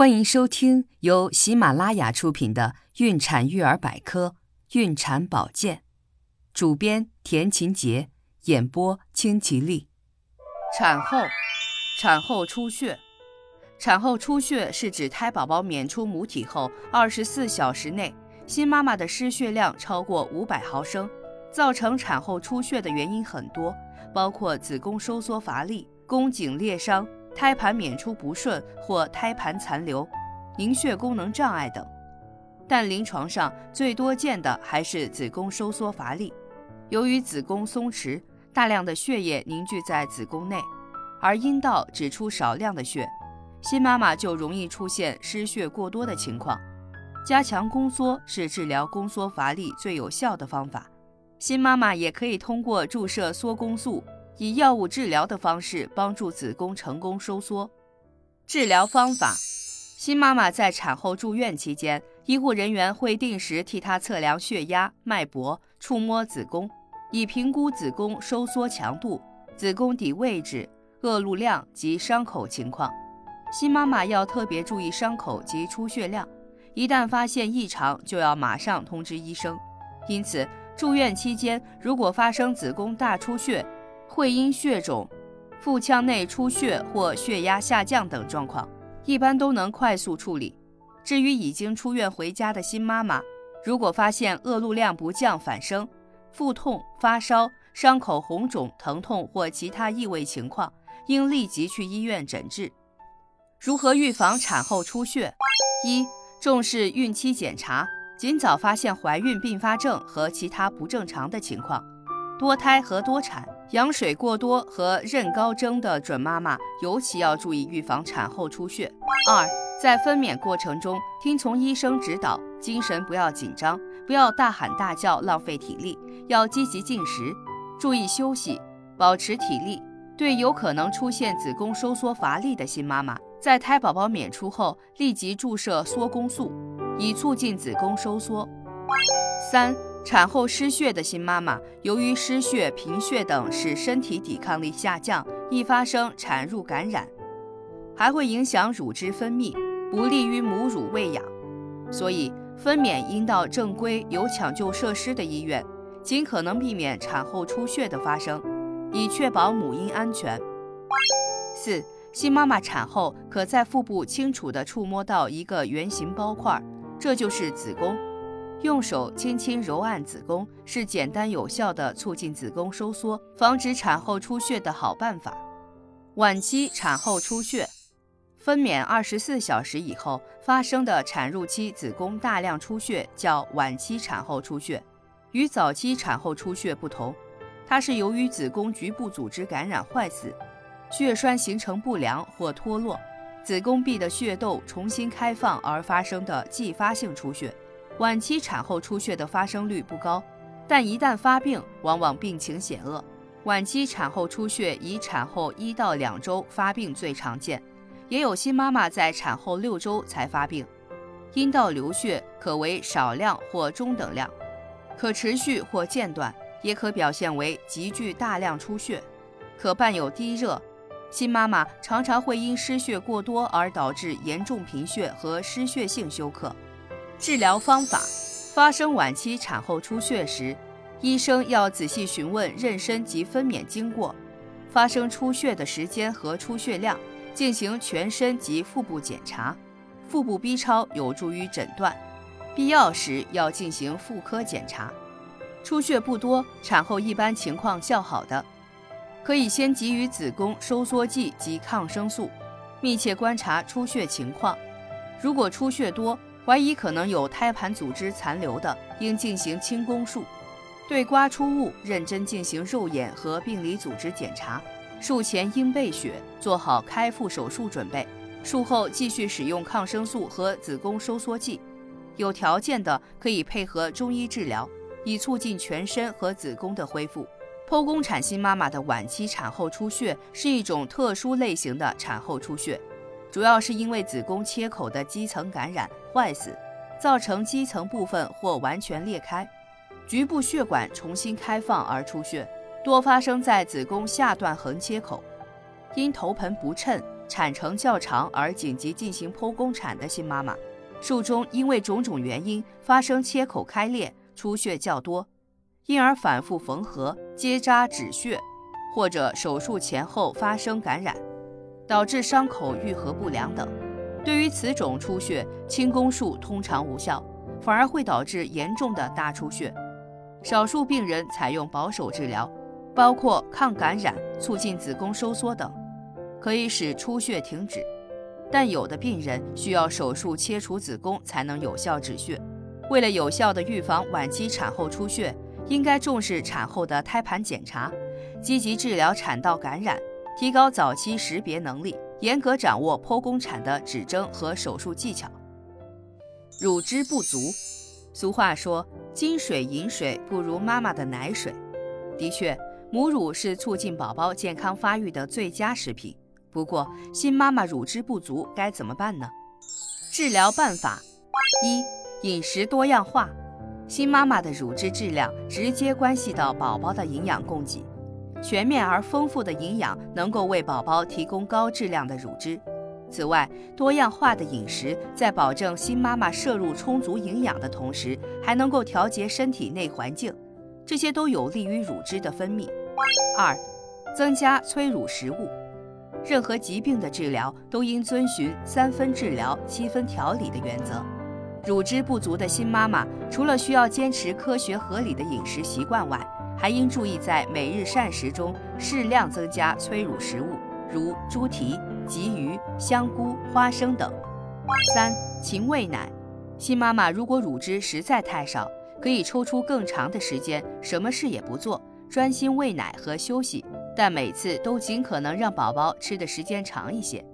欢迎收听由喜马拉雅出品的《孕产育儿百科·孕产保健》，主编田勤杰，演播清吉丽。产后，产后出血。产后出血是指胎宝宝娩出母体后二十四小时内，新妈妈的失血量超过五百毫升。造成产后出血的原因很多，包括子宫收缩乏力、宫颈裂伤。胎盘娩出不顺或胎盘残留、凝血功能障碍等，但临床上最多见的还是子宫收缩乏力。由于子宫松弛，大量的血液凝聚在子宫内，而阴道只出少量的血，新妈妈就容易出现失血过多的情况。加强宫缩是治疗宫缩乏力最有效的方法，新妈妈也可以通过注射缩宫素。以药物治疗的方式帮助子宫成功收缩。治疗方法：新妈妈在产后住院期间，医护人员会定时替她测量血压、脉搏，触摸子宫，以评估子宫收缩强度、子宫底位置、恶露量及伤口情况。新妈妈要特别注意伤口及出血量，一旦发现异常，就要马上通知医生。因此，住院期间如果发生子宫大出血，会阴血肿、腹腔内出血或血压下降等状况，一般都能快速处理。至于已经出院回家的新妈妈，如果发现恶露量不降反升、腹痛、发烧、伤口红肿、疼痛或其他异味情况，应立即去医院诊治。如何预防产后出血？一、重视孕期检查，尽早发现怀孕并发症和其他不正常的情况。多胎和多产。羊水过多和妊高征的准妈妈尤其要注意预防产后出血。二，在分娩过程中听从医生指导，精神不要紧张，不要大喊大叫浪费体力，要积极进食，注意休息，保持体力。对有可能出现子宫收缩乏力的新妈妈，在胎宝宝娩出后立即注射缩宫素，以促进子宫收缩。三。产后失血的新妈妈，由于失血、贫血等使身体抵抗力下降，易发生产褥感染，还会影响乳汁分泌，不利于母乳喂养。所以，分娩应到正规有抢救设施的医院，尽可能避免产后出血的发生，以确保母婴安全。四、新妈妈产后可在腹部清楚地触摸到一个圆形包块，这就是子宫。用手轻轻揉按子宫，是简单有效的促进子宫收缩、防止产后出血的好办法。晚期产后出血，分娩二十四小时以后发生的产褥期子宫大量出血叫晚期产后出血。与早期产后出血不同，它是由于子宫局部组织感染坏死，血栓形成不良或脱落，子宫壁的血窦重新开放而发生的继发性出血。晚期产后出血的发生率不高，但一旦发病，往往病情险恶。晚期产后出血以产后一到两周发病最常见，也有新妈妈在产后六周才发病。阴道流血可为少量或中等量，可持续或间断，也可表现为急剧大量出血，可伴有低热。新妈妈常常会因失血过多而导致严重贫血和失血性休克。治疗方法：发生晚期产后出血时，医生要仔细询问妊娠及分娩经过、发生出血的时间和出血量，进行全身及腹部检查。腹部 B 超有助于诊断，必要时要进行妇科检查。出血不多，产后一般情况较好的，可以先给予子宫收缩剂及抗生素，密切观察出血情况。如果出血多，怀疑可能有胎盘组织残留的，应进行清宫术。对刮出物认真进行肉眼和病理组织检查。术前应备血，做好开腹手术准备。术后继续使用抗生素和子宫收缩剂。有条件的可以配合中医治疗，以促进全身和子宫的恢复。剖宫产新妈妈的晚期产后出血是一种特殊类型的产后出血。主要是因为子宫切口的基层感染坏死，造成基层部分或完全裂开，局部血管重新开放而出血，多发生在子宫下段横切口。因头盆不称、产程较长而紧急进行剖宫产的新妈妈，术中因为种种原因发生切口开裂、出血较多，因而反复缝合、结扎止血，或者手术前后发生感染，导致伤口愈合不良等。对于此种出血，清宫术通常无效，反而会导致严重的大出血。少数病人采用保守治疗，包括抗感染、促进子宫收缩等，可以使出血停止。但有的病人需要手术切除子宫才能有效止血。为了有效地预防晚期产后出血，应该重视产后的胎盘检查，积极治疗产道感染，提高早期识别能力。严格掌握剖宫产的指征和手术技巧。乳汁不足，俗话说“金水银水不如妈妈的奶水”。的确，母乳是促进宝宝健康发育的最佳食品。不过，新妈妈乳汁不足该怎么办呢？治疗办法：一、饮食多样化。新妈妈的乳汁质量直接关系到宝宝的营养供给。全面而丰富的营养能够为宝宝提供高质量的乳汁。此外，多样化的饮食在保证新妈妈摄入充足营养的同时，还能够调节身体内环境，这些都有利于乳汁的分泌。二、增加催乳食物。任何疾病的治疗都应遵循三分治疗、七分调理的原则。乳汁不足的新妈妈，除了需要坚持科学合理的饮食习惯外，还应注意在每日膳食中适量增加催乳食物，如猪蹄、鲫鱼、香菇、花生等。三、勤喂奶。新妈妈如果乳汁实在太少，可以抽出更长的时间，什么事也不做，专心喂奶和休息，但每次都尽可能让宝宝吃的时间长一些。